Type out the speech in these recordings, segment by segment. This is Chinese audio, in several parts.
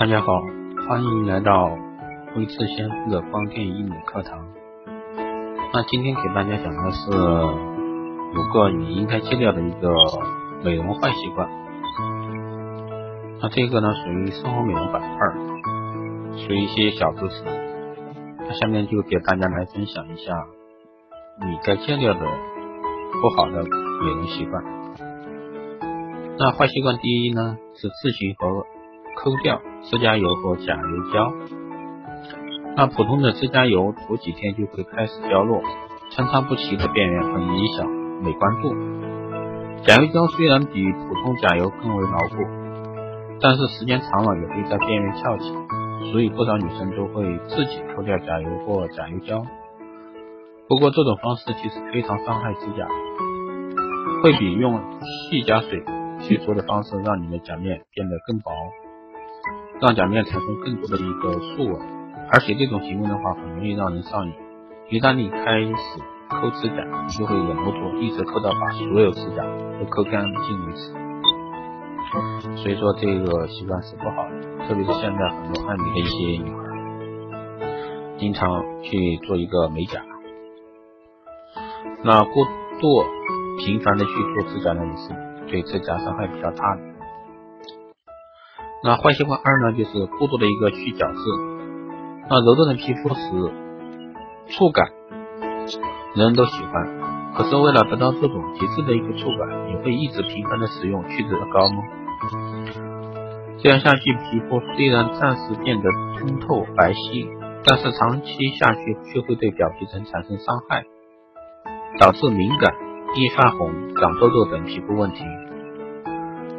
大家好，欢迎来到微智先生的光电医美课堂。那今天给大家讲的是五个你应该戒掉的一个美容坏习惯。那这个呢属于生活美容板块，属于一些小知识。那下面就给大家来分享一下你该戒掉的不好的美容习惯。那坏习惯第一呢是自行和抠掉指甲油和甲油胶。那普通的指甲油涂几天就会开始掉落，参差不齐的边缘很影响美观度。甲油胶虽然比普通甲油更为牢固，但是时间长了也会在边缘翘起，所以不少女生都会自己抠掉甲油或甲油胶。不过这种方式其实非常伤害指甲，会比用细加水去除的方式让你的甲面变得更薄。让甲面产生更多的一个竖纹，而且这种行为的话很容易让人上瘾。一旦你开始抠指甲，你就会忍不住一直抠到把所有指甲都抠干净为止。所以说这个习惯是不好的，特别是现在很多爱美的一些女孩，经常去做一个美甲。那过度频繁的去做指甲呢，也是对指甲伤害比较大的。那坏习惯二呢，就是过度的一个去角质。那柔润的皮肤时触感人人都喜欢，可是为了得到这种极致的一个触感，你会一直频繁的使用去脂膏吗？这样下去，皮肤虽然暂时变得通透白皙，但是长期下去却会对表皮层产生伤害，导致敏感、易泛红、长痘痘等皮肤问题。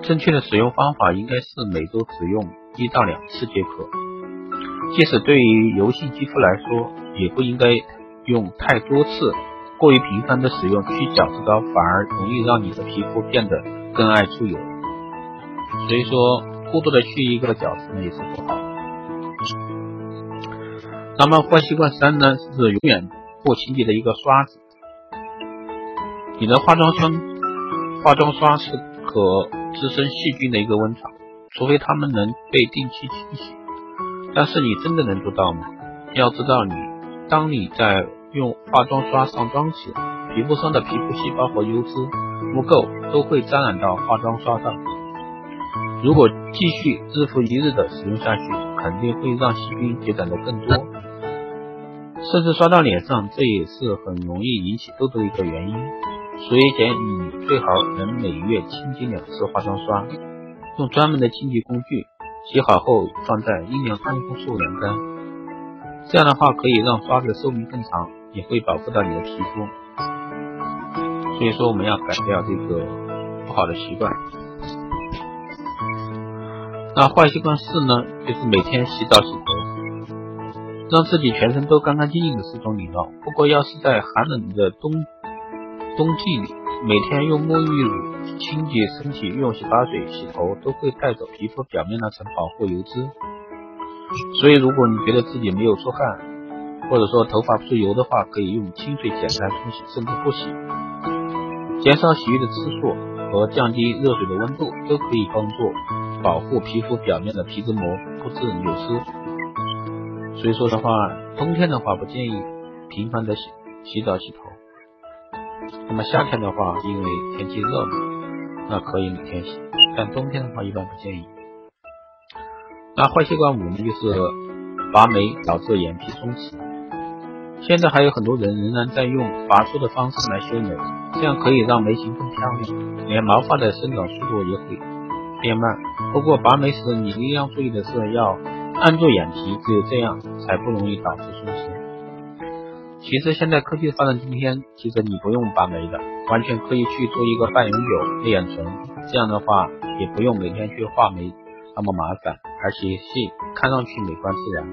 正确的使用方法应该是每周只用一到两次即可。即使对于油性肌肤来说，也不应该用太多次。过于频繁的使用去角质膏，反而容易让你的皮肤变得更爱出油。所以说，过度的去一个角质呢也是不好。那么坏习惯三呢，是永远不清洁的一个刷子。你的化妆霜、化妆刷是可。滋生细菌的一个温床，除非它们能被定期清洗。但是你真的能做到吗？要知道，你当你在用化妆刷上妆时，皮肤上的皮肤细胞和油脂污垢都会沾染到化妆刷上。如果继续日复一日的使用下去，肯定会让细菌积攒的更多，甚至刷到脸上，这也是很容易引起痘痘的一个原因。所以建议你最好能每月清洁两次化妆刷，用专门的清洁工具洗好后放在阴凉通风处晾干。这样的话可以让刷子寿命更长，也会保护到你的皮肤。所以说我们要改掉这个不好的习惯。那坏习惯四呢，就是每天洗澡洗头，让自己全身都干干净净的是种礼貌。不过要是在寒冷的冬，冬季里，每天用沐浴乳清洁身体，用洗发水洗头，都会带走皮肤表面那层保护油脂。所以，如果你觉得自己没有出汗，或者说头发不出油的话，可以用清水简单冲洗，甚至不洗。减少洗浴的次数和降低热水的温度，都可以帮助保护皮肤表面的皮脂膜不致流失。所以说的话，冬天的话不建议频繁的洗洗澡洗头。那么夏天的话，因为天气热嘛，那可以每天洗。但冬天的话，一般不建议。那坏习惯五呢，就是拔眉导致眼皮松弛。现在还有很多人仍然在用拔出的方式来修眉，这样可以让眉形更漂亮，连毛发的生长速度也会变慢。不过拔眉时，你一定要注意的是要按住眼皮，只有这样才不容易导致松弛。其实现在科技发展今天，其实你不用拔眉的，完全可以去做一个半永久黑眼唇，这样的话也不用每天去画眉那么麻烦，而且是看上去美观自然，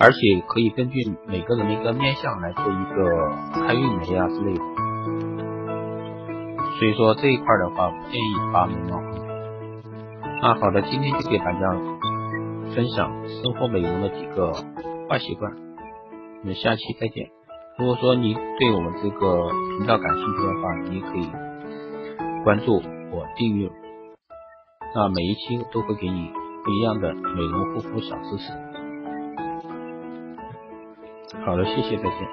而且可以根据每个人的一个面相来做一个开运眉啊之类的。所以说这一块的话，不建议拔眉毛。那好的，今天就给大家分享生活美容的几个。坏习惯，我们下期再见。如果说你对我们这个频道感兴趣的话，你可以关注我订阅。那每一期都会给你不一样的美容护肤小知识。好的，谢谢，再见。